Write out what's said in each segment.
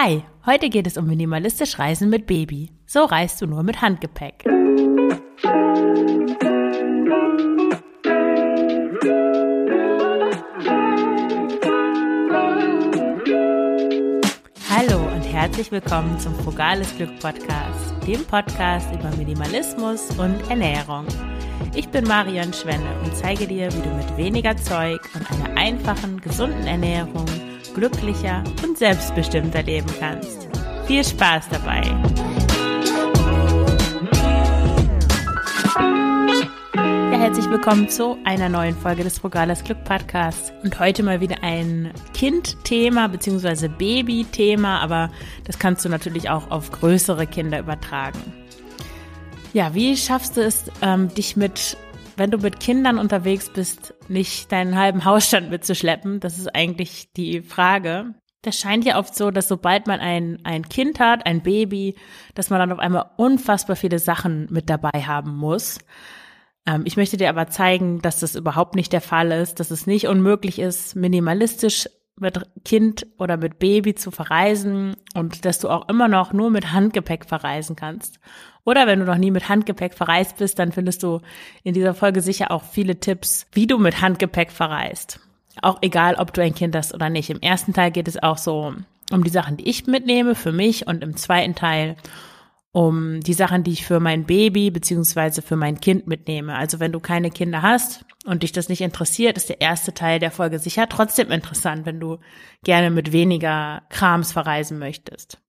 Hi, heute geht es um minimalistisch Reisen mit Baby. So reist du nur mit Handgepäck. Hallo und herzlich willkommen zum Frugales Glück Podcast, dem Podcast über Minimalismus und Ernährung. Ich bin Marion Schwenne und zeige dir, wie du mit weniger Zeug und einer einfachen, gesunden Ernährung glücklicher und selbstbestimmter leben kannst. Viel Spaß dabei! Ja, herzlich willkommen zu einer neuen Folge des Frugales Glück Podcasts und heute mal wieder ein Kindthema bzw. Babythema, aber das kannst du natürlich auch auf größere Kinder übertragen. Ja, wie schaffst du es, ähm, dich mit wenn du mit Kindern unterwegs bist, nicht deinen halben Hausstand mitzuschleppen? Das ist eigentlich die Frage. Das scheint ja oft so, dass sobald man ein, ein Kind hat, ein Baby, dass man dann auf einmal unfassbar viele Sachen mit dabei haben muss. Ähm, ich möchte dir aber zeigen, dass das überhaupt nicht der Fall ist, dass es nicht unmöglich ist, minimalistisch mit Kind oder mit Baby zu verreisen und dass du auch immer noch nur mit Handgepäck verreisen kannst. Oder wenn du noch nie mit Handgepäck verreist bist, dann findest du in dieser Folge sicher auch viele Tipps, wie du mit Handgepäck verreist. Auch egal, ob du ein Kind hast oder nicht. Im ersten Teil geht es auch so um die Sachen, die ich mitnehme für mich und im zweiten Teil um die Sachen, die ich für mein Baby beziehungsweise für mein Kind mitnehme. Also wenn du keine Kinder hast und dich das nicht interessiert, ist der erste Teil der Folge sicher trotzdem interessant, wenn du gerne mit weniger Krams verreisen möchtest.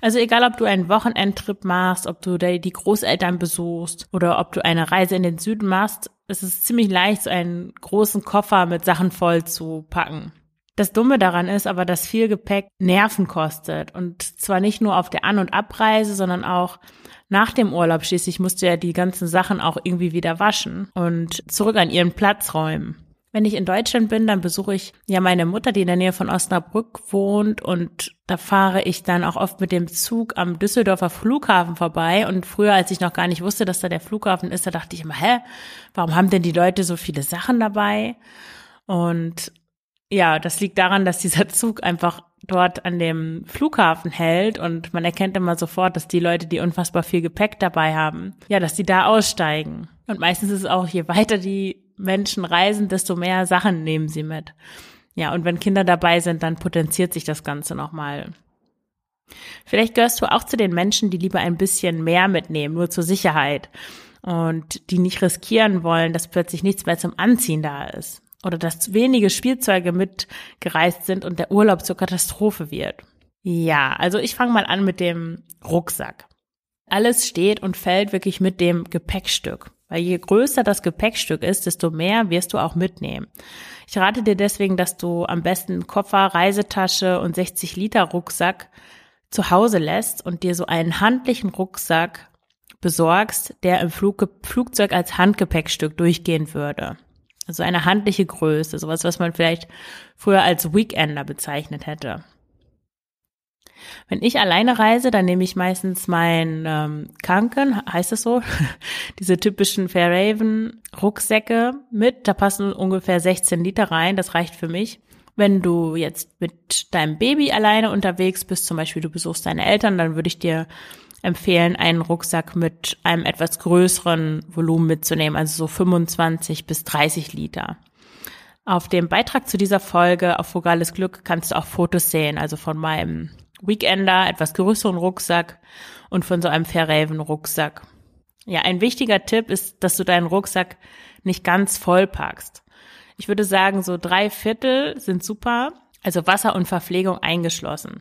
Also egal, ob du einen Wochenendtrip machst, ob du die Großeltern besuchst oder ob du eine Reise in den Süden machst, es ist ziemlich leicht, so einen großen Koffer mit Sachen voll zu packen. Das Dumme daran ist aber, dass viel Gepäck Nerven kostet. Und zwar nicht nur auf der An- und Abreise, sondern auch nach dem Urlaub. Schließlich musst du ja die ganzen Sachen auch irgendwie wieder waschen und zurück an ihren Platz räumen. Wenn ich in Deutschland bin, dann besuche ich ja meine Mutter, die in der Nähe von Osnabrück wohnt und da fahre ich dann auch oft mit dem Zug am Düsseldorfer Flughafen vorbei und früher, als ich noch gar nicht wusste, dass da der Flughafen ist, da dachte ich immer, hä, warum haben denn die Leute so viele Sachen dabei? Und ja, das liegt daran, dass dieser Zug einfach dort an dem Flughafen hält und man erkennt immer sofort, dass die Leute, die unfassbar viel Gepäck dabei haben, ja, dass die da aussteigen. Und meistens ist es auch, je weiter die Menschen reisen, desto mehr Sachen nehmen sie mit. Ja, und wenn Kinder dabei sind, dann potenziert sich das Ganze nochmal. Vielleicht gehörst du auch zu den Menschen, die lieber ein bisschen mehr mitnehmen, nur zur Sicherheit. Und die nicht riskieren wollen, dass plötzlich nichts mehr zum Anziehen da ist oder dass wenige Spielzeuge mitgereist sind und der Urlaub zur Katastrophe wird. Ja, also ich fange mal an mit dem Rucksack. Alles steht und fällt wirklich mit dem Gepäckstück. Weil je größer das Gepäckstück ist, desto mehr wirst du auch mitnehmen. Ich rate dir deswegen, dass du am besten Koffer, Reisetasche und 60 Liter Rucksack zu Hause lässt und dir so einen handlichen Rucksack besorgst, der im Flug Flugzeug als Handgepäckstück durchgehen würde. Also eine handliche Größe, sowas, was man vielleicht früher als Weekender bezeichnet hätte. Wenn ich alleine reise, dann nehme ich meistens mein ähm, Kanken, heißt es so, diese typischen Fairhaven Rucksäcke mit. Da passen ungefähr 16 Liter rein. Das reicht für mich. Wenn du jetzt mit deinem Baby alleine unterwegs bist, zum Beispiel du besuchst deine Eltern, dann würde ich dir empfehlen, einen Rucksack mit einem etwas größeren Volumen mitzunehmen, also so 25 bis 30 Liter. Auf dem Beitrag zu dieser Folge auf Frugales Glück kannst du auch Fotos sehen, also von meinem Weekender, etwas größeren Rucksack und von so einem Fairhaven Rucksack. Ja, ein wichtiger Tipp ist, dass du deinen Rucksack nicht ganz voll packst. Ich würde sagen, so drei Viertel sind super, also Wasser und Verpflegung eingeschlossen.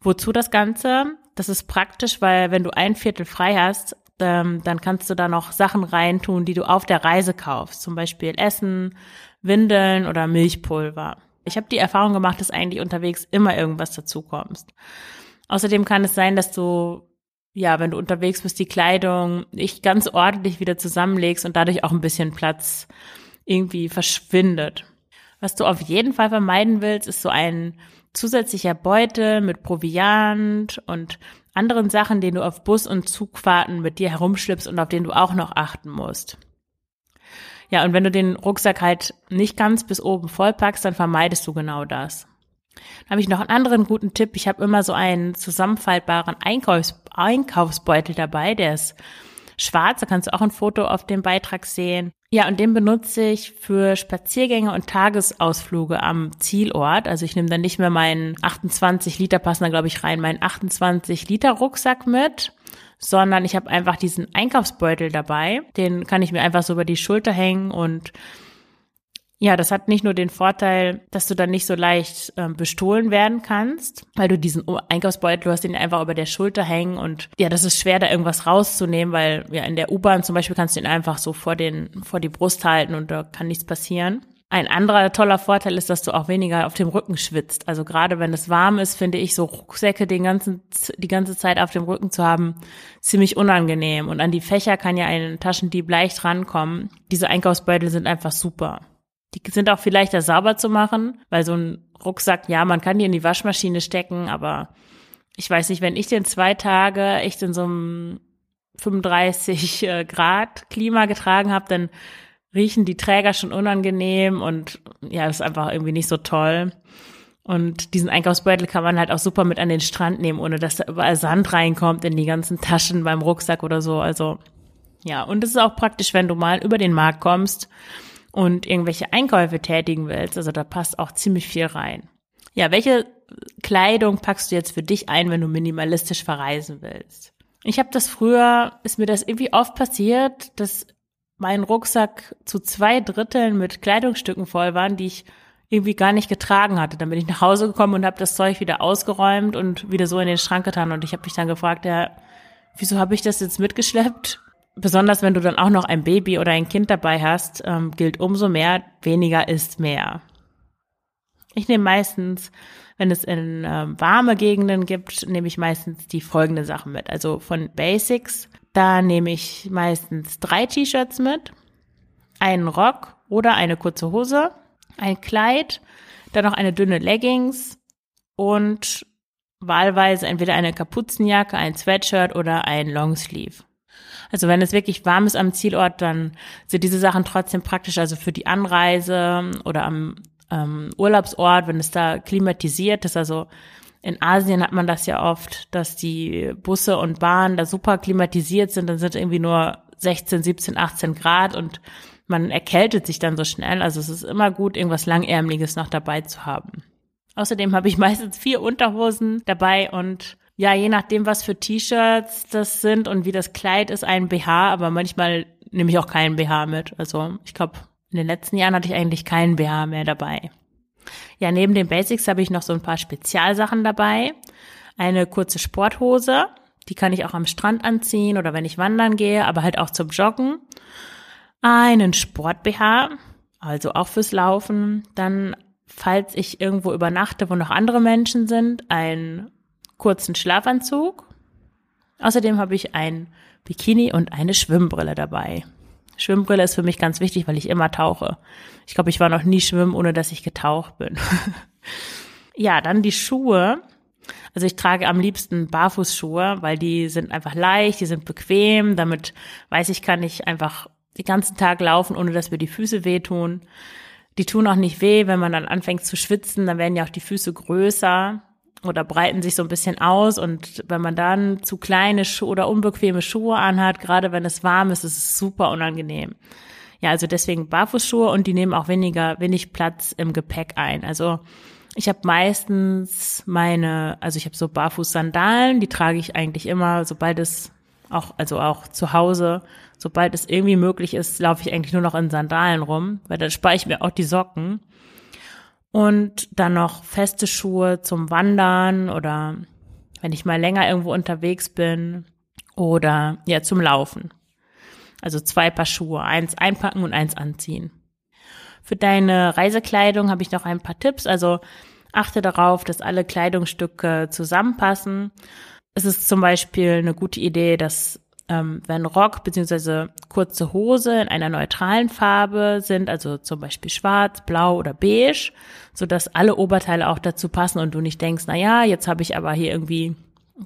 Wozu das Ganze? Das ist praktisch, weil wenn du ein Viertel frei hast, ähm, dann kannst du da noch Sachen reintun, die du auf der Reise kaufst. Zum Beispiel Essen, Windeln oder Milchpulver. Ich habe die Erfahrung gemacht, dass eigentlich unterwegs immer irgendwas dazu kommst. Außerdem kann es sein, dass du, ja, wenn du unterwegs bist, die Kleidung nicht ganz ordentlich wieder zusammenlegst und dadurch auch ein bisschen Platz irgendwie verschwindet. Was du auf jeden Fall vermeiden willst, ist so ein zusätzlicher Beutel mit Proviant und anderen Sachen, den du auf Bus- und Zugfahrten mit dir herumschleppst und auf den du auch noch achten musst. Ja, und wenn du den Rucksack halt nicht ganz bis oben vollpackst, dann vermeidest du genau das. Dann habe ich noch einen anderen guten Tipp. Ich habe immer so einen zusammenfaltbaren Einkaufs Einkaufsbeutel dabei, der ist schwarz, da kannst du auch ein Foto auf dem Beitrag sehen. Ja, und den benutze ich für Spaziergänge und Tagesausflüge am Zielort. Also ich nehme dann nicht mehr meinen 28 Liter, passen da glaube ich rein, meinen 28 Liter Rucksack mit, sondern ich habe einfach diesen Einkaufsbeutel dabei. Den kann ich mir einfach so über die Schulter hängen und ja, das hat nicht nur den Vorteil, dass du dann nicht so leicht äh, bestohlen werden kannst, weil du diesen Einkaufsbeutel, du hast den einfach über der Schulter hängen und ja, das ist schwer, da irgendwas rauszunehmen, weil ja in der U-Bahn zum Beispiel kannst du ihn einfach so vor den vor die Brust halten und da kann nichts passieren. Ein anderer toller Vorteil ist, dass du auch weniger auf dem Rücken schwitzt. Also gerade wenn es warm ist, finde ich so Rucksäcke den ganzen, die ganze Zeit auf dem Rücken zu haben, ziemlich unangenehm. Und an die Fächer kann ja ein Taschendieb leicht rankommen. Diese Einkaufsbeutel sind einfach super. Die sind auch viel leichter sauber zu machen, weil so ein Rucksack, ja, man kann die in die Waschmaschine stecken, aber ich weiß nicht, wenn ich den zwei Tage echt in so einem 35 äh, Grad Klima getragen habe, dann riechen die Träger schon unangenehm und ja, das ist einfach irgendwie nicht so toll. Und diesen Einkaufsbeutel kann man halt auch super mit an den Strand nehmen, ohne dass da überall Sand reinkommt in die ganzen Taschen beim Rucksack oder so. Also ja, und es ist auch praktisch, wenn du mal über den Markt kommst und irgendwelche Einkäufe tätigen willst. Also da passt auch ziemlich viel rein. Ja, welche Kleidung packst du jetzt für dich ein, wenn du minimalistisch verreisen willst? Ich habe das früher, ist mir das irgendwie oft passiert, dass mein Rucksack zu zwei Dritteln mit Kleidungsstücken voll waren, die ich irgendwie gar nicht getragen hatte. Dann bin ich nach Hause gekommen und habe das Zeug wieder ausgeräumt und wieder so in den Schrank getan. Und ich habe mich dann gefragt, ja, wieso habe ich das jetzt mitgeschleppt? Besonders wenn du dann auch noch ein Baby oder ein Kind dabei hast, ähm, gilt umso mehr, weniger ist mehr. Ich nehme meistens, wenn es in ähm, warme Gegenden gibt, nehme ich meistens die folgenden Sachen mit. Also von Basics, da nehme ich meistens drei T-Shirts mit, einen Rock oder eine kurze Hose, ein Kleid, dann noch eine dünne Leggings und wahlweise entweder eine Kapuzenjacke, ein Sweatshirt oder ein Longsleeve. Also wenn es wirklich warm ist am Zielort, dann sind diese Sachen trotzdem praktisch, also für die Anreise oder am ähm, Urlaubsort, wenn es da klimatisiert ist, also in Asien hat man das ja oft, dass die Busse und Bahnen da super klimatisiert sind, dann sind irgendwie nur 16, 17, 18 Grad und man erkältet sich dann so schnell. Also es ist immer gut, irgendwas Langärmliches noch dabei zu haben. Außerdem habe ich meistens vier Unterhosen dabei und ja, je nachdem, was für T-Shirts das sind und wie das Kleid ist, ein BH, aber manchmal nehme ich auch keinen BH mit. Also ich glaube, in den letzten Jahren hatte ich eigentlich keinen BH mehr dabei. Ja, neben den Basics habe ich noch so ein paar Spezialsachen dabei. Eine kurze Sporthose, die kann ich auch am Strand anziehen oder wenn ich wandern gehe, aber halt auch zum Joggen. Einen Sport-BH, also auch fürs Laufen. Dann, falls ich irgendwo übernachte, wo noch andere Menschen sind, ein kurzen Schlafanzug. Außerdem habe ich ein Bikini und eine Schwimmbrille dabei. Schwimmbrille ist für mich ganz wichtig, weil ich immer tauche. Ich glaube, ich war noch nie schwimmen, ohne dass ich getaucht bin. ja, dann die Schuhe. Also ich trage am liebsten Barfußschuhe, weil die sind einfach leicht, die sind bequem. Damit weiß ich, kann ich einfach den ganzen Tag laufen, ohne dass mir die Füße wehtun. Die tun auch nicht weh, wenn man dann anfängt zu schwitzen, dann werden ja auch die Füße größer oder breiten sich so ein bisschen aus und wenn man dann zu kleine Schuhe oder unbequeme Schuhe anhat, gerade wenn es warm ist, ist es super unangenehm. Ja, also deswegen Barfußschuhe und die nehmen auch weniger, wenig Platz im Gepäck ein. Also ich habe meistens meine, also ich habe so Barfuß-Sandalen, die trage ich eigentlich immer, sobald es auch, also auch zu Hause, sobald es irgendwie möglich ist, laufe ich eigentlich nur noch in Sandalen rum, weil dann spare ich mir auch die Socken. Und dann noch feste Schuhe zum Wandern oder wenn ich mal länger irgendwo unterwegs bin oder ja zum Laufen. Also zwei Paar Schuhe, eins einpacken und eins anziehen. Für deine Reisekleidung habe ich noch ein paar Tipps. Also achte darauf, dass alle Kleidungsstücke zusammenpassen. Es ist zum Beispiel eine gute Idee, dass ähm, wenn Rock beziehungsweise kurze Hose in einer neutralen Farbe sind, also zum Beispiel schwarz, blau oder beige, so dass alle Oberteile auch dazu passen und du nicht denkst, na ja, jetzt habe ich aber hier irgendwie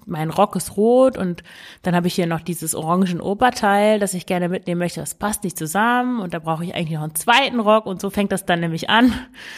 mein Rock ist rot und dann habe ich hier noch dieses orangen Oberteil, das ich gerne mitnehmen möchte. Das passt nicht zusammen und da brauche ich eigentlich noch einen zweiten Rock und so fängt das dann nämlich an.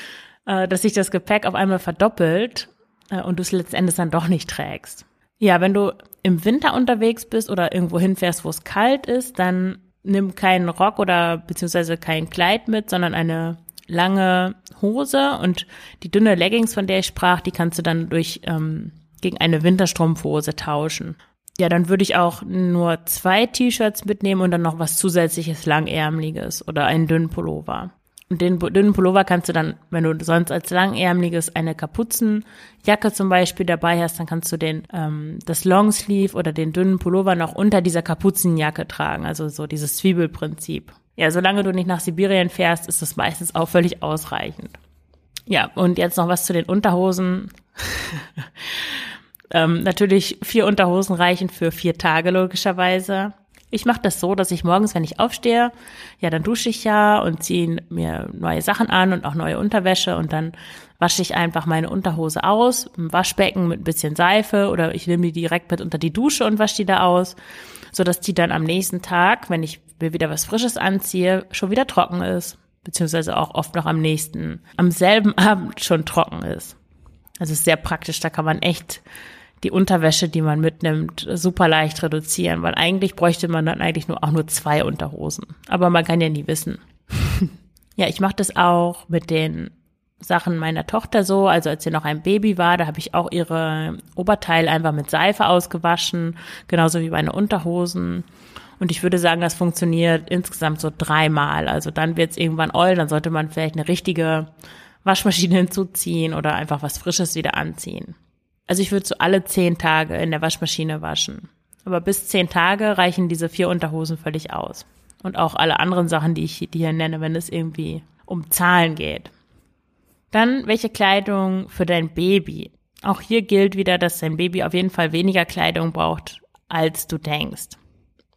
äh, dass sich das Gepäck auf einmal verdoppelt äh, und du es letztendlich dann doch nicht trägst. Ja, wenn du im Winter unterwegs bist oder irgendwo hinfährst, wo es kalt ist, dann nimm keinen Rock oder beziehungsweise kein Kleid mit, sondern eine lange Hose und die dünne Leggings, von der ich sprach, die kannst du dann durch ähm, gegen eine Winterstrumpfhose tauschen. Ja, dann würde ich auch nur zwei T-Shirts mitnehmen und dann noch was zusätzliches langärmliches oder einen dünnen Pullover. Und den dünnen Pullover kannst du dann, wenn du sonst als langärmliches eine Kapuzenjacke zum Beispiel dabei hast, dann kannst du den ähm, das Longsleeve oder den dünnen Pullover noch unter dieser Kapuzenjacke tragen. Also so dieses Zwiebelprinzip. Ja, solange du nicht nach Sibirien fährst, ist das meistens auch völlig ausreichend. Ja, und jetzt noch was zu den Unterhosen. ähm, natürlich vier Unterhosen reichen für vier Tage logischerweise. Ich mache das so, dass ich morgens, wenn ich aufstehe, ja, dann dusche ich ja und ziehe mir neue Sachen an und auch neue Unterwäsche und dann wasche ich einfach meine Unterhose aus im Waschbecken mit ein bisschen Seife oder ich nehme die direkt mit unter die Dusche und wasche die da aus, so dass die dann am nächsten Tag, wenn ich mir wieder was Frisches anziehe, schon wieder trocken ist, beziehungsweise auch oft noch am nächsten, am selben Abend schon trocken ist. Also ist sehr praktisch, da kann man echt die Unterwäsche, die man mitnimmt, super leicht reduzieren, weil eigentlich bräuchte man dann eigentlich nur auch nur zwei Unterhosen. Aber man kann ja nie wissen. ja, ich mache das auch mit den Sachen meiner Tochter so. Also als sie noch ein Baby war, da habe ich auch ihre Oberteile einfach mit Seife ausgewaschen, genauso wie meine Unterhosen. Und ich würde sagen, das funktioniert insgesamt so dreimal. Also dann wird es irgendwann oll, dann sollte man vielleicht eine richtige Waschmaschine hinzuziehen oder einfach was Frisches wieder anziehen. Also ich würde so alle zehn Tage in der Waschmaschine waschen. Aber bis zehn Tage reichen diese vier Unterhosen völlig aus. Und auch alle anderen Sachen, die ich hier nenne, wenn es irgendwie um Zahlen geht. Dann, welche Kleidung für dein Baby? Auch hier gilt wieder, dass dein Baby auf jeden Fall weniger Kleidung braucht, als du denkst.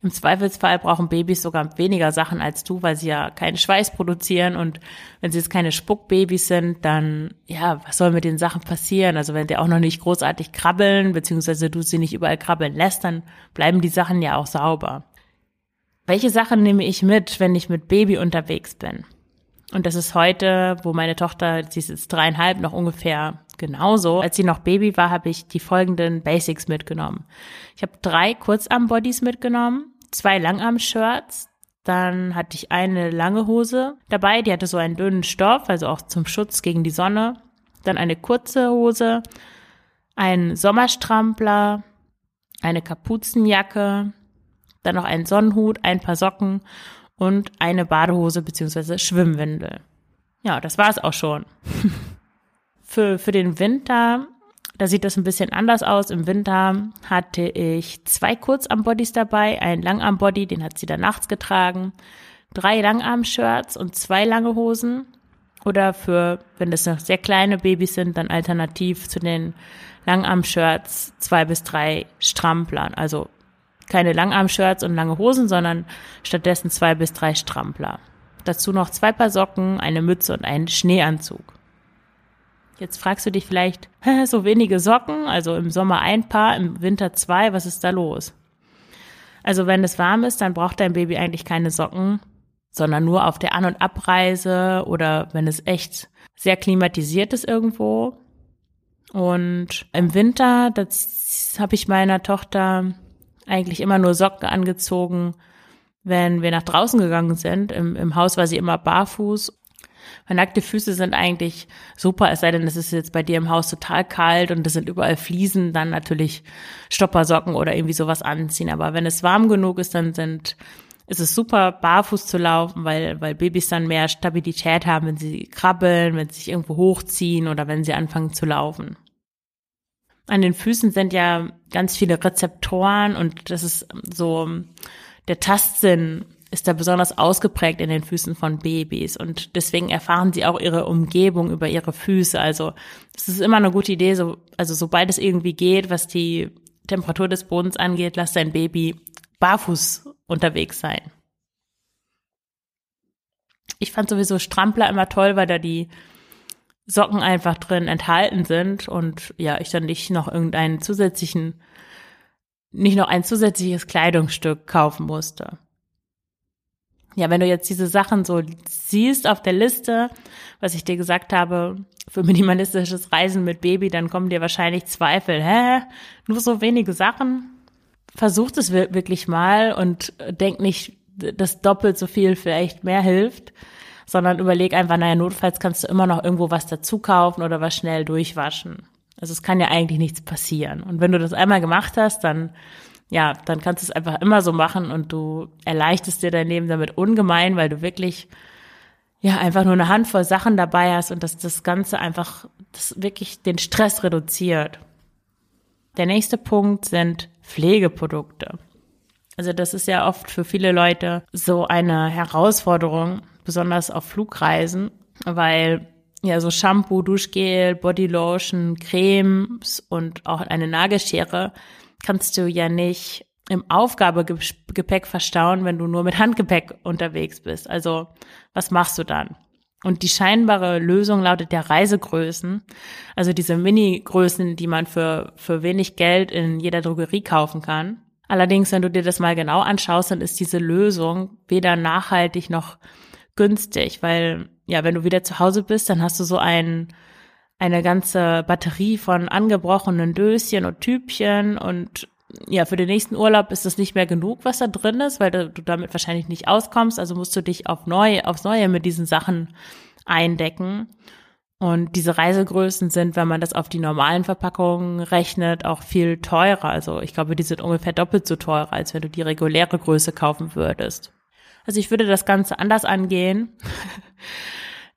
Im Zweifelsfall brauchen Babys sogar weniger Sachen als du, weil sie ja keinen Schweiß produzieren und wenn sie jetzt keine Spuckbabys sind, dann, ja, was soll mit den Sachen passieren? Also wenn die auch noch nicht großartig krabbeln, beziehungsweise du sie nicht überall krabbeln lässt, dann bleiben die Sachen ja auch sauber. Welche Sachen nehme ich mit, wenn ich mit Baby unterwegs bin? Und das ist heute, wo meine Tochter, sie ist jetzt dreieinhalb, noch ungefähr genauso. Als sie noch Baby war, habe ich die folgenden Basics mitgenommen. Ich habe drei Kurzarm-Bodies mitgenommen, zwei Langarm-Shirts, dann hatte ich eine lange Hose dabei, die hatte so einen dünnen Stoff, also auch zum Schutz gegen die Sonne. Dann eine kurze Hose, ein Sommerstrampler, eine Kapuzenjacke, dann noch einen Sonnenhut, ein paar Socken und eine Badehose beziehungsweise Schwimmwindel. Ja, das war es auch schon. für, für den Winter, da sieht das ein bisschen anders aus. Im Winter hatte ich zwei Kurzarmbodies dabei, einen Langarmbody, den hat sie dann nachts getragen, drei Langarm-Shirts und zwei lange Hosen. Oder für, wenn das noch sehr kleine Babys sind, dann alternativ zu den Langarm-Shirts zwei bis drei Stramplern. Also keine Langarm-Shirts und lange Hosen, sondern stattdessen zwei bis drei Strampler. Dazu noch zwei Paar Socken, eine Mütze und einen Schneeanzug. Jetzt fragst du dich vielleicht, so wenige Socken, also im Sommer ein Paar, im Winter zwei, was ist da los? Also wenn es warm ist, dann braucht dein Baby eigentlich keine Socken, sondern nur auf der An- und Abreise oder wenn es echt sehr klimatisiert ist irgendwo. Und im Winter, das habe ich meiner Tochter eigentlich immer nur Socken angezogen, wenn wir nach draußen gegangen sind. Im, im Haus war sie immer barfuß weil nackte Füße sind eigentlich super, es sei denn, es ist jetzt bei dir im Haus total kalt und es sind überall Fliesen, dann natürlich Stoppersocken oder irgendwie sowas anziehen. Aber wenn es warm genug ist, dann sind ist es super, barfuß zu laufen, weil, weil Babys dann mehr Stabilität haben, wenn sie krabbeln, wenn sie sich irgendwo hochziehen oder wenn sie anfangen zu laufen. An den Füßen sind ja ganz viele Rezeptoren und das ist so der Tastsinn ist da besonders ausgeprägt in den Füßen von Babys und deswegen erfahren sie auch ihre Umgebung über ihre Füße. Also es ist immer eine gute Idee, so, also sobald es irgendwie geht, was die Temperatur des Bodens angeht, lass dein Baby barfuß unterwegs sein. Ich fand sowieso Strampler immer toll, weil da die Socken einfach drin enthalten sind und ja, ich dann nicht noch irgendeinen zusätzlichen, nicht noch ein zusätzliches Kleidungsstück kaufen musste. Ja, wenn du jetzt diese Sachen so siehst auf der Liste, was ich dir gesagt habe, für minimalistisches Reisen mit Baby, dann kommen dir wahrscheinlich Zweifel. Hä? Nur so wenige Sachen? Versuch es wirklich mal und denk nicht, dass doppelt so viel vielleicht mehr hilft, sondern überleg einfach, naja, notfalls kannst du immer noch irgendwo was dazu kaufen oder was schnell durchwaschen. Also es kann ja eigentlich nichts passieren. Und wenn du das einmal gemacht hast, dann ja, dann kannst du es einfach immer so machen und du erleichterst dir dein Leben damit ungemein, weil du wirklich ja einfach nur eine Handvoll Sachen dabei hast und dass das Ganze einfach das wirklich den Stress reduziert. Der nächste Punkt sind Pflegeprodukte. Also das ist ja oft für viele Leute so eine Herausforderung, besonders auf Flugreisen, weil ja so Shampoo, Duschgel, Bodylotion, Cremes und auch eine Nagelschere kannst du ja nicht im Aufgabegepäck verstauen, wenn du nur mit Handgepäck unterwegs bist. Also was machst du dann? Und die scheinbare Lösung lautet ja Reisegrößen, also diese Mini-Größen, die man für, für wenig Geld in jeder Drogerie kaufen kann. Allerdings, wenn du dir das mal genau anschaust, dann ist diese Lösung weder nachhaltig noch günstig, weil ja, wenn du wieder zu Hause bist, dann hast du so einen eine ganze Batterie von angebrochenen Döschen und Typchen und ja, für den nächsten Urlaub ist es nicht mehr genug, was da drin ist, weil du, du damit wahrscheinlich nicht auskommst. Also musst du dich auf neu, aufs Neue mit diesen Sachen eindecken. Und diese Reisegrößen sind, wenn man das auf die normalen Verpackungen rechnet, auch viel teurer. Also ich glaube, die sind ungefähr doppelt so teuer, als wenn du die reguläre Größe kaufen würdest. Also ich würde das Ganze anders angehen.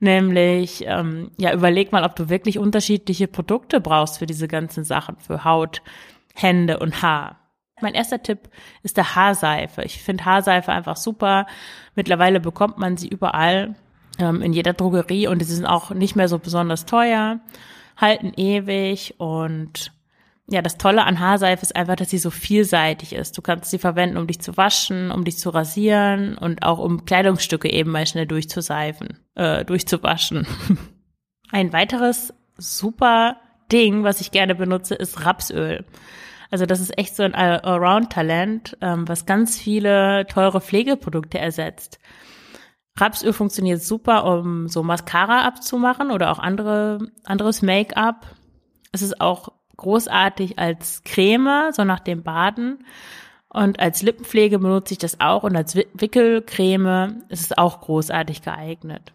Nämlich, ähm, ja, überleg mal, ob du wirklich unterschiedliche Produkte brauchst für diese ganzen Sachen, für Haut, Hände und Haar. Mein erster Tipp ist der Haarseife. Ich finde Haarseife einfach super. Mittlerweile bekommt man sie überall, ähm, in jeder Drogerie und sie sind auch nicht mehr so besonders teuer, halten ewig und ja, das Tolle an Haarseife ist einfach, dass sie so vielseitig ist. Du kannst sie verwenden, um dich zu waschen, um dich zu rasieren und auch um Kleidungsstücke eben mal schnell durchzuseifen, äh, durchzuwaschen. Ein weiteres super Ding, was ich gerne benutze, ist Rapsöl. Also das ist echt so ein Allround-Talent, ähm, was ganz viele teure Pflegeprodukte ersetzt. Rapsöl funktioniert super, um so Mascara abzumachen oder auch andere, anderes Make-up. Es ist auch großartig als Creme, so nach dem Baden. Und als Lippenpflege benutze ich das auch und als Wickelcreme ist es auch großartig geeignet.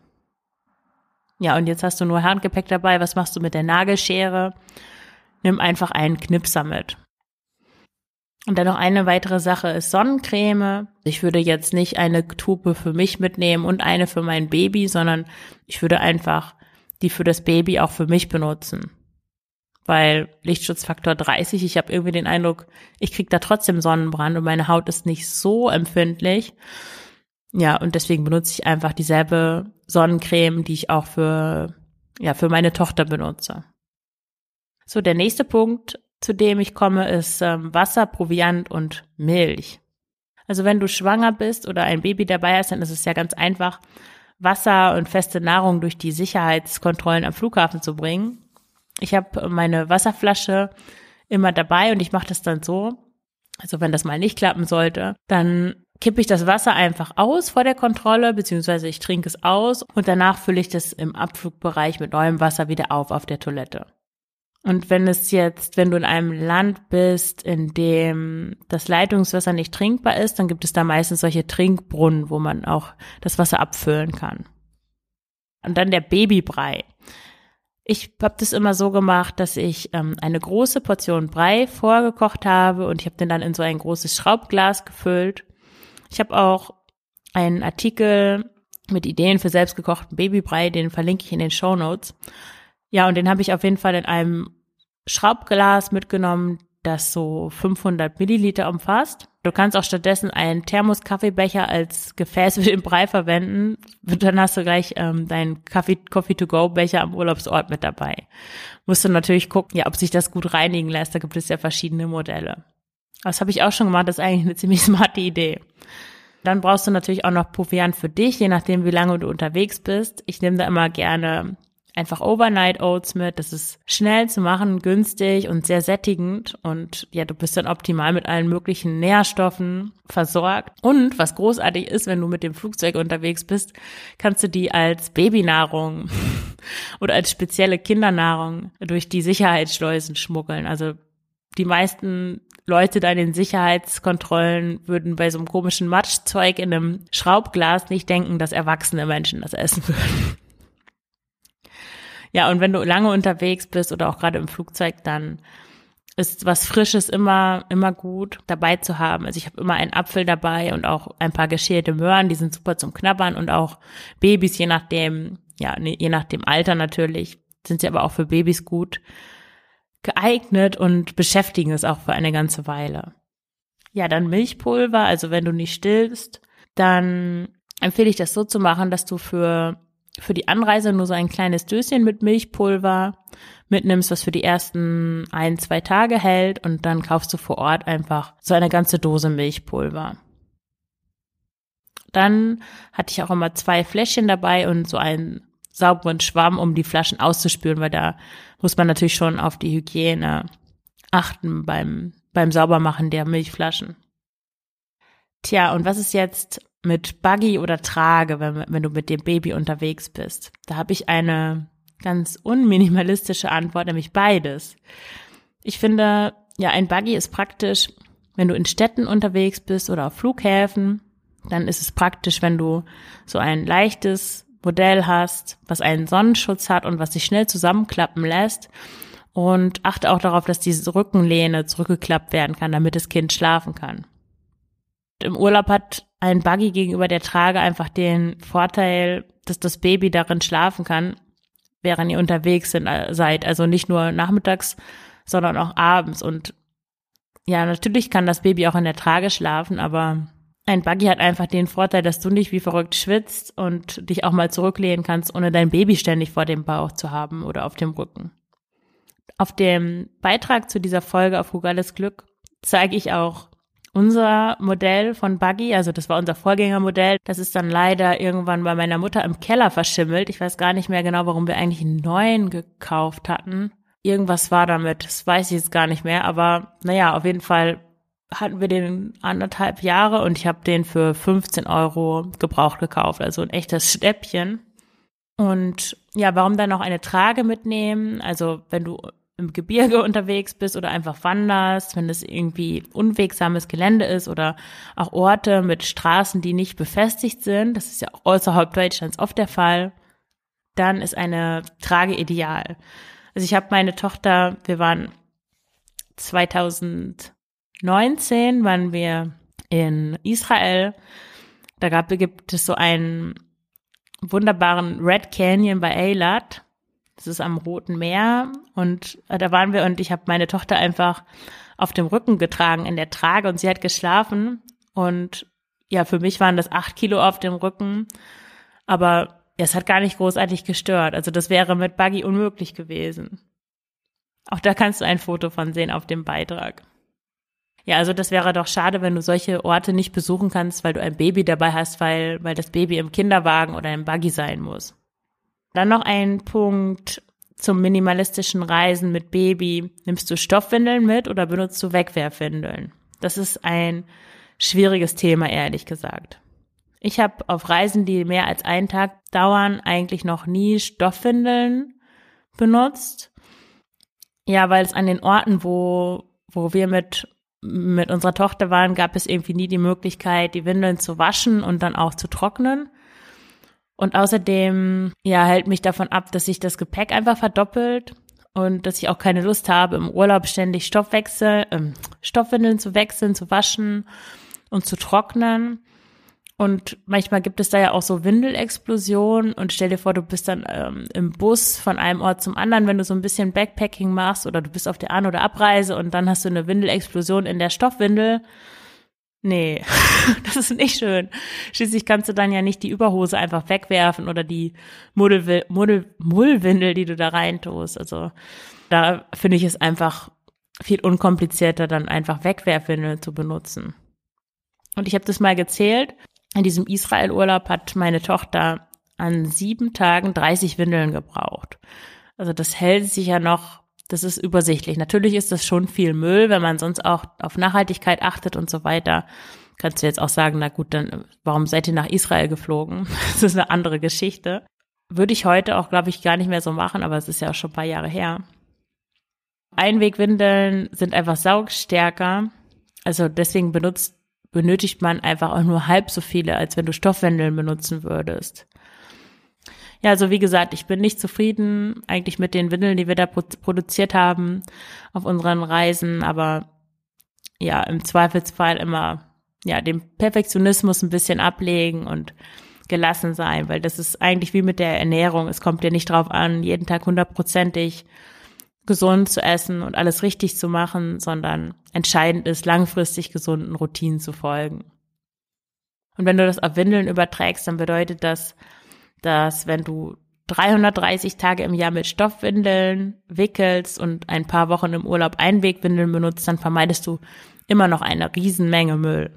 Ja, und jetzt hast du nur Handgepäck dabei. Was machst du mit der Nagelschere? Nimm einfach einen Knipser mit. Und dann noch eine weitere Sache ist Sonnencreme. Ich würde jetzt nicht eine Tube für mich mitnehmen und eine für mein Baby, sondern ich würde einfach die für das Baby auch für mich benutzen weil Lichtschutzfaktor 30, ich habe irgendwie den Eindruck, ich krieg da trotzdem Sonnenbrand und meine Haut ist nicht so empfindlich. Ja, und deswegen benutze ich einfach dieselbe Sonnencreme, die ich auch für, ja, für meine Tochter benutze. So, der nächste Punkt, zu dem ich komme, ist ähm, Wasser, Proviant und Milch. Also wenn du schwanger bist oder ein Baby dabei hast, dann ist es ja ganz einfach, Wasser und feste Nahrung durch die Sicherheitskontrollen am Flughafen zu bringen. Ich habe meine Wasserflasche immer dabei und ich mache das dann so. Also wenn das mal nicht klappen sollte, dann kippe ich das Wasser einfach aus vor der Kontrolle, beziehungsweise ich trinke es aus und danach fülle ich das im Abflugbereich mit neuem Wasser wieder auf auf der Toilette. Und wenn es jetzt, wenn du in einem Land bist, in dem das Leitungswasser nicht trinkbar ist, dann gibt es da meistens solche Trinkbrunnen, wo man auch das Wasser abfüllen kann. Und dann der Babybrei. Ich habe das immer so gemacht, dass ich ähm, eine große Portion Brei vorgekocht habe und ich habe den dann in so ein großes Schraubglas gefüllt. Ich habe auch einen Artikel mit Ideen für selbstgekochten Babybrei, den verlinke ich in den Show Notes. Ja, und den habe ich auf jeden Fall in einem Schraubglas mitgenommen, das so 500 Milliliter umfasst. Du kannst auch stattdessen einen Thermos-Kaffeebecher als Gefäß für den Brei verwenden. Dann hast du gleich ähm, deinen Coffee-to-go-Becher am Urlaubsort mit dabei. Musst du natürlich gucken, ja, ob sich das gut reinigen lässt. Da gibt es ja verschiedene Modelle. Das habe ich auch schon gemacht. Das ist eigentlich eine ziemlich smarte Idee. Dann brauchst du natürlich auch noch Proviant für dich, je nachdem, wie lange du unterwegs bist. Ich nehme da immer gerne einfach Overnight Oats mit. Das ist schnell zu machen, günstig und sehr sättigend. Und ja, du bist dann optimal mit allen möglichen Nährstoffen versorgt. Und was großartig ist, wenn du mit dem Flugzeug unterwegs bist, kannst du die als Babynahrung oder als spezielle Kindernahrung durch die Sicherheitsschleusen schmuggeln. Also die meisten Leute da in den Sicherheitskontrollen würden bei so einem komischen Matschzeug in einem Schraubglas nicht denken, dass erwachsene Menschen das essen würden. Ja, und wenn du lange unterwegs bist oder auch gerade im Flugzeug, dann ist was Frisches immer, immer gut dabei zu haben. Also ich habe immer einen Apfel dabei und auch ein paar geschälte Möhren, die sind super zum Knabbern und auch Babys, je nachdem, ja, je nach dem Alter natürlich, sind sie aber auch für Babys gut geeignet und beschäftigen es auch für eine ganze Weile. Ja, dann Milchpulver, also wenn du nicht stillst, dann empfehle ich das so zu machen, dass du für, für die Anreise nur so ein kleines Döschen mit Milchpulver mitnimmst, was für die ersten ein, zwei Tage hält und dann kaufst du vor Ort einfach so eine ganze Dose Milchpulver. Dann hatte ich auch immer zwei Fläschchen dabei und so einen sauberen Schwamm, um die Flaschen auszuspülen, weil da muss man natürlich schon auf die Hygiene achten beim, beim Saubermachen der Milchflaschen. Tja, und was ist jetzt mit Buggy oder Trage, wenn, wenn du mit dem Baby unterwegs bist? Da habe ich eine ganz unminimalistische Antwort, nämlich beides. Ich finde, ja, ein Buggy ist praktisch, wenn du in Städten unterwegs bist oder auf Flughäfen, dann ist es praktisch, wenn du so ein leichtes Modell hast, was einen Sonnenschutz hat und was sich schnell zusammenklappen lässt. Und achte auch darauf, dass diese Rückenlehne zurückgeklappt werden kann, damit das Kind schlafen kann. Im Urlaub hat ein Buggy gegenüber der Trage einfach den Vorteil, dass das Baby darin schlafen kann, während ihr unterwegs sind, äh, seid. Also nicht nur nachmittags, sondern auch abends. Und ja, natürlich kann das Baby auch in der Trage schlafen, aber ein Buggy hat einfach den Vorteil, dass du nicht wie verrückt schwitzt und dich auch mal zurücklehnen kannst, ohne dein Baby ständig vor dem Bauch zu haben oder auf dem Rücken. Auf dem Beitrag zu dieser Folge auf Frugales Glück zeige ich auch unser Modell von Buggy, also das war unser Vorgängermodell. Das ist dann leider irgendwann bei meiner Mutter im Keller verschimmelt. Ich weiß gar nicht mehr genau, warum wir eigentlich einen neuen gekauft hatten. Irgendwas war damit, das weiß ich jetzt gar nicht mehr, aber naja, auf jeden Fall hatten wir den anderthalb Jahre und ich habe den für 15 Euro gebraucht gekauft, also ein echtes Stäppchen. Und ja, warum dann noch eine Trage mitnehmen? Also wenn du im Gebirge unterwegs bist oder einfach wanderst, wenn es irgendwie unwegsames Gelände ist oder auch Orte mit Straßen, die nicht befestigt sind, das ist ja auch außerhalb Deutschlands oft der Fall, dann ist eine Trage ideal. Also ich habe meine Tochter, wir waren 2000 19 waren wir in Israel. Da gab, gibt es so einen wunderbaren Red Canyon bei Eilat. Das ist am Roten Meer. Und äh, da waren wir und ich habe meine Tochter einfach auf dem Rücken getragen in der Trage und sie hat geschlafen. Und ja, für mich waren das acht Kilo auf dem Rücken. Aber es hat gar nicht großartig gestört. Also das wäre mit Buggy unmöglich gewesen. Auch da kannst du ein Foto von sehen auf dem Beitrag. Ja, also das wäre doch schade, wenn du solche Orte nicht besuchen kannst, weil du ein Baby dabei hast, weil, weil das Baby im Kinderwagen oder im Buggy sein muss. Dann noch ein Punkt zum minimalistischen Reisen mit Baby. Nimmst du Stoffwindeln mit oder benutzt du Wegwerfwindeln? Das ist ein schwieriges Thema, ehrlich gesagt. Ich habe auf Reisen, die mehr als einen Tag dauern, eigentlich noch nie Stoffwindeln benutzt. Ja, weil es an den Orten, wo, wo wir mit mit unserer Tochter waren, gab es irgendwie nie die Möglichkeit, die Windeln zu waschen und dann auch zu trocknen. Und außerdem, ja, hält mich davon ab, dass sich das Gepäck einfach verdoppelt und dass ich auch keine Lust habe, im Urlaub ständig Stoffwechsel, äh, Stoffwindeln zu wechseln, zu waschen und zu trocknen. Und manchmal gibt es da ja auch so Windelexplosionen und stell dir vor, du bist dann ähm, im Bus von einem Ort zum anderen, wenn du so ein bisschen Backpacking machst oder du bist auf der An- oder Abreise und dann hast du eine Windelexplosion in der Stoffwindel. Nee, das ist nicht schön. Schließlich kannst du dann ja nicht die Überhose einfach wegwerfen oder die Mullwindel, die du da reintust. Also da finde ich es einfach viel unkomplizierter, dann einfach Wegwerfwindeln zu benutzen. Und ich habe das mal gezählt in diesem Israel-Urlaub hat meine Tochter an sieben Tagen 30 Windeln gebraucht. Also das hält sich ja noch, das ist übersichtlich. Natürlich ist das schon viel Müll, wenn man sonst auch auf Nachhaltigkeit achtet und so weiter. Kannst du jetzt auch sagen, na gut, dann warum seid ihr nach Israel geflogen? Das ist eine andere Geschichte. Würde ich heute auch, glaube ich, gar nicht mehr so machen, aber es ist ja auch schon ein paar Jahre her. Einwegwindeln sind einfach saugstärker. Also deswegen benutzt, benötigt man einfach auch nur halb so viele, als wenn du Stoffwindeln benutzen würdest. Ja, also wie gesagt, ich bin nicht zufrieden eigentlich mit den Windeln, die wir da produziert haben auf unseren Reisen, aber ja, im Zweifelsfall immer ja, den Perfektionismus ein bisschen ablegen und gelassen sein, weil das ist eigentlich wie mit der Ernährung. Es kommt ja nicht drauf an, jeden Tag hundertprozentig gesund zu essen und alles richtig zu machen, sondern entscheidend ist, langfristig gesunden Routinen zu folgen. Und wenn du das auf Windeln überträgst, dann bedeutet das, dass wenn du 330 Tage im Jahr mit Stoffwindeln wickelst und ein paar Wochen im Urlaub Einwegwindeln benutzt, dann vermeidest du immer noch eine Riesenmenge Müll.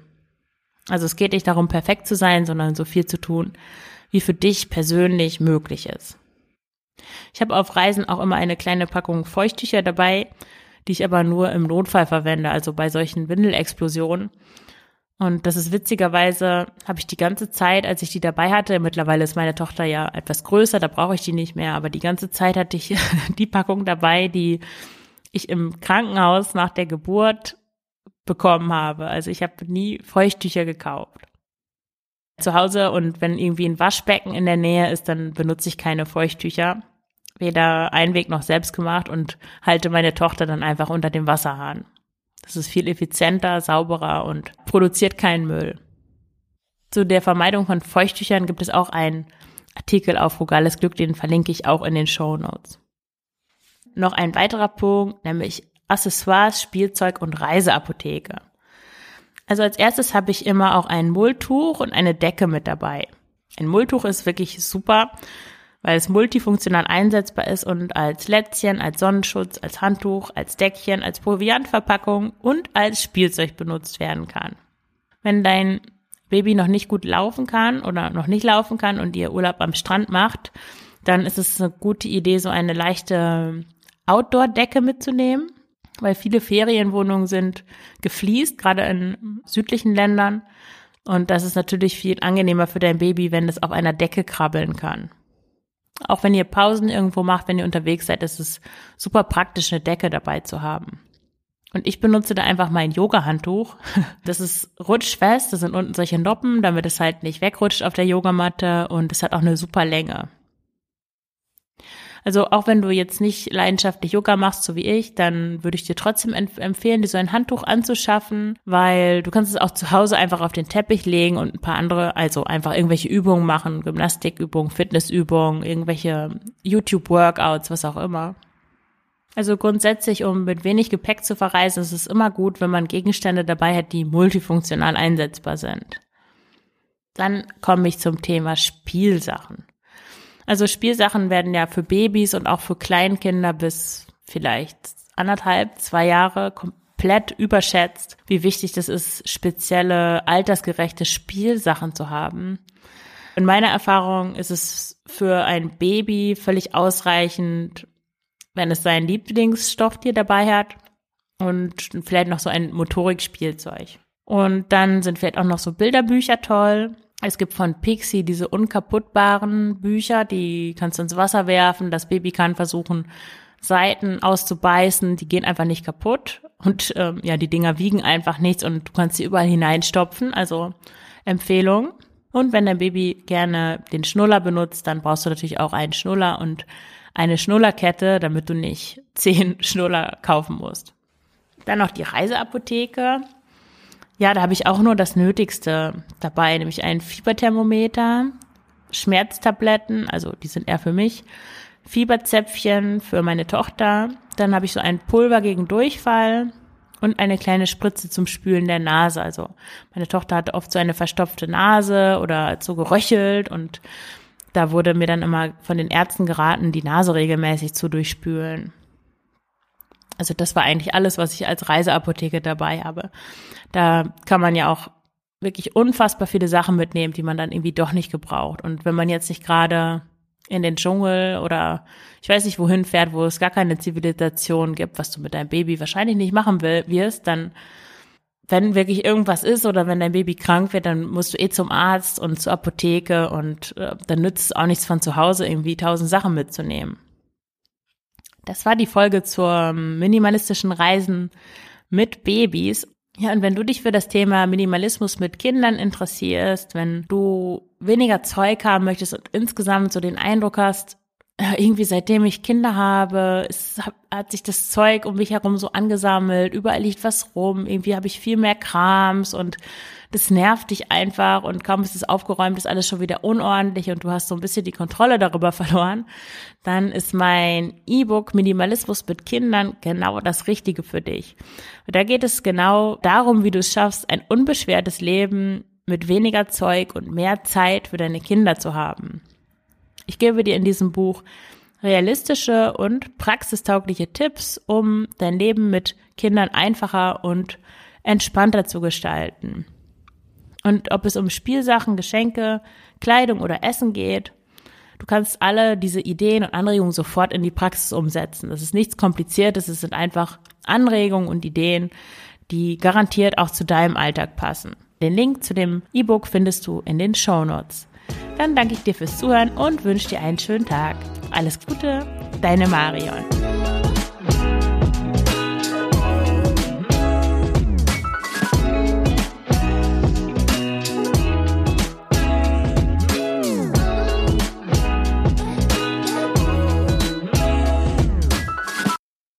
Also es geht nicht darum, perfekt zu sein, sondern so viel zu tun, wie für dich persönlich möglich ist. Ich habe auf Reisen auch immer eine kleine Packung Feuchttücher dabei, die ich aber nur im Notfall verwende, also bei solchen Windelexplosionen. Und das ist witzigerweise, habe ich die ganze Zeit, als ich die dabei hatte, mittlerweile ist meine Tochter ja etwas größer, da brauche ich die nicht mehr, aber die ganze Zeit hatte ich die Packung dabei, die ich im Krankenhaus nach der Geburt bekommen habe. Also ich habe nie Feuchttücher gekauft. Zu Hause und wenn irgendwie ein Waschbecken in der Nähe ist, dann benutze ich keine Feuchttücher. Weder Einweg noch selbst gemacht und halte meine Tochter dann einfach unter dem Wasserhahn. Das ist viel effizienter, sauberer und produziert keinen Müll. Zu der Vermeidung von Feuchttüchern gibt es auch einen Artikel auf Frugales Glück, den verlinke ich auch in den Show Notes. Noch ein weiterer Punkt, nämlich Accessoires, Spielzeug und Reiseapotheke. Also als erstes habe ich immer auch ein Mulltuch und eine Decke mit dabei. Ein Mulltuch ist wirklich super, weil es multifunktional einsetzbar ist und als Lätzchen, als Sonnenschutz, als Handtuch, als Deckchen, als Proviantverpackung und als Spielzeug benutzt werden kann. Wenn dein Baby noch nicht gut laufen kann oder noch nicht laufen kann und ihr Urlaub am Strand macht, dann ist es eine gute Idee, so eine leichte Outdoor-Decke mitzunehmen weil viele Ferienwohnungen sind gefliest, gerade in südlichen Ländern. Und das ist natürlich viel angenehmer für dein Baby, wenn es auf einer Decke krabbeln kann. Auch wenn ihr Pausen irgendwo macht, wenn ihr unterwegs seid, ist es super praktisch, eine Decke dabei zu haben. Und ich benutze da einfach mein Yoga-Handtuch. Das ist rutschfest, das sind unten solche Noppen, damit es halt nicht wegrutscht auf der Yogamatte und es hat auch eine super Länge. Also auch wenn du jetzt nicht leidenschaftlich Yoga machst, so wie ich, dann würde ich dir trotzdem empfehlen, dir so ein Handtuch anzuschaffen, weil du kannst es auch zu Hause einfach auf den Teppich legen und ein paar andere, also einfach irgendwelche Übungen machen, Gymnastikübungen, Fitnessübungen, irgendwelche YouTube-Workouts, was auch immer. Also grundsätzlich, um mit wenig Gepäck zu verreisen, ist es immer gut, wenn man Gegenstände dabei hat, die multifunktional einsetzbar sind. Dann komme ich zum Thema Spielsachen. Also Spielsachen werden ja für Babys und auch für Kleinkinder bis vielleicht anderthalb, zwei Jahre komplett überschätzt, wie wichtig das ist, spezielle altersgerechte Spielsachen zu haben. In meiner Erfahrung ist es für ein Baby völlig ausreichend, wenn es sein Lieblingsstofftier dabei hat und vielleicht noch so ein Motorikspielzeug. Und dann sind vielleicht auch noch so Bilderbücher toll. Es gibt von Pixie diese unkaputtbaren Bücher, die kannst du ins Wasser werfen. Das Baby kann versuchen, Seiten auszubeißen, die gehen einfach nicht kaputt. Und ähm, ja, die Dinger wiegen einfach nichts und du kannst sie überall hineinstopfen. Also Empfehlung. Und wenn dein Baby gerne den Schnuller benutzt, dann brauchst du natürlich auch einen Schnuller und eine Schnullerkette, damit du nicht zehn Schnuller kaufen musst. Dann noch die Reiseapotheke. Ja, da habe ich auch nur das Nötigste dabei, nämlich ein Fieberthermometer, Schmerztabletten, also die sind eher für mich, Fieberzäpfchen für meine Tochter, dann habe ich so ein Pulver gegen Durchfall und eine kleine Spritze zum Spülen der Nase. Also meine Tochter hatte oft so eine verstopfte Nase oder so geröchelt und da wurde mir dann immer von den Ärzten geraten, die Nase regelmäßig zu durchspülen. Also das war eigentlich alles, was ich als Reiseapotheke dabei habe. Da kann man ja auch wirklich unfassbar viele Sachen mitnehmen, die man dann irgendwie doch nicht gebraucht. Und wenn man jetzt nicht gerade in den Dschungel oder ich weiß nicht wohin fährt, wo es gar keine Zivilisation gibt, was du mit deinem Baby wahrscheinlich nicht machen will, wirst, dann wenn wirklich irgendwas ist oder wenn dein Baby krank wird, dann musst du eh zum Arzt und zur Apotheke und äh, dann nützt es auch nichts von zu Hause irgendwie tausend Sachen mitzunehmen. Das war die Folge zur minimalistischen Reisen mit Babys. Ja, und wenn du dich für das Thema Minimalismus mit Kindern interessierst, wenn du weniger Zeug haben möchtest und insgesamt so den Eindruck hast, äh, irgendwie seitdem ich Kinder habe, es hat, hat sich das Zeug um mich herum so angesammelt, überall liegt was rum, irgendwie habe ich viel mehr Krams und das nervt dich einfach und kaum ist es aufgeräumt, ist alles schon wieder unordentlich und du hast so ein bisschen die Kontrolle darüber verloren, dann ist mein E-Book Minimalismus mit Kindern genau das Richtige für dich. Und da geht es genau darum, wie du es schaffst, ein unbeschwertes Leben mit weniger Zeug und mehr Zeit für deine Kinder zu haben. Ich gebe dir in diesem Buch realistische und praxistaugliche Tipps, um dein Leben mit Kindern einfacher und entspannter zu gestalten. Und ob es um Spielsachen, Geschenke, Kleidung oder Essen geht, du kannst alle diese Ideen und Anregungen sofort in die Praxis umsetzen. Das ist nichts Kompliziertes, es sind einfach Anregungen und Ideen, die garantiert auch zu deinem Alltag passen. Den Link zu dem E-Book findest du in den Show Notes. Dann danke ich dir fürs Zuhören und wünsche dir einen schönen Tag. Alles Gute, deine Marion.